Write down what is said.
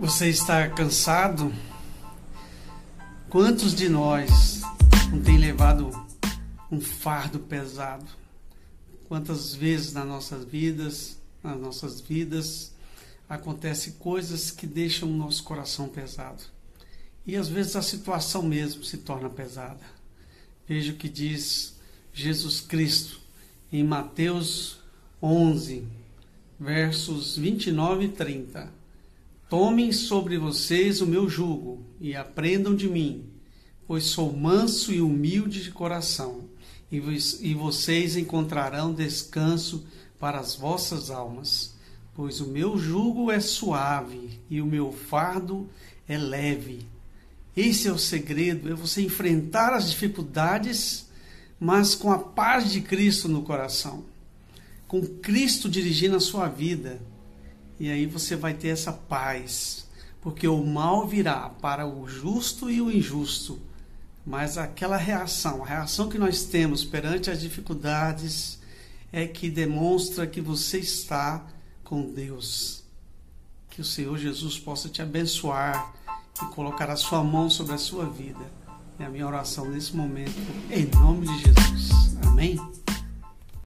Você está cansado? Quantos de nós não tem levado um fardo pesado? Quantas vezes nas nossas vidas, nas nossas vidas, acontecem coisas que deixam o nosso coração pesado. E às vezes a situação mesmo se torna pesada. Veja o que diz Jesus Cristo em Mateus 11, versos 29 e 30. Tomem sobre vocês o meu jugo e aprendam de mim, pois sou manso e humilde de coração, e vocês encontrarão descanso para as vossas almas, pois o meu jugo é suave e o meu fardo é leve. Esse é o segredo, é você enfrentar as dificuldades, mas com a paz de Cristo no coração, com Cristo dirigindo a sua vida e aí você vai ter essa paz, porque o mal virá para o justo e o injusto. Mas aquela reação, a reação que nós temos perante as dificuldades, é que demonstra que você está com Deus. Que o Senhor Jesus possa te abençoar e colocar a sua mão sobre a sua vida. É a minha oração nesse momento, em nome de Jesus. Amém?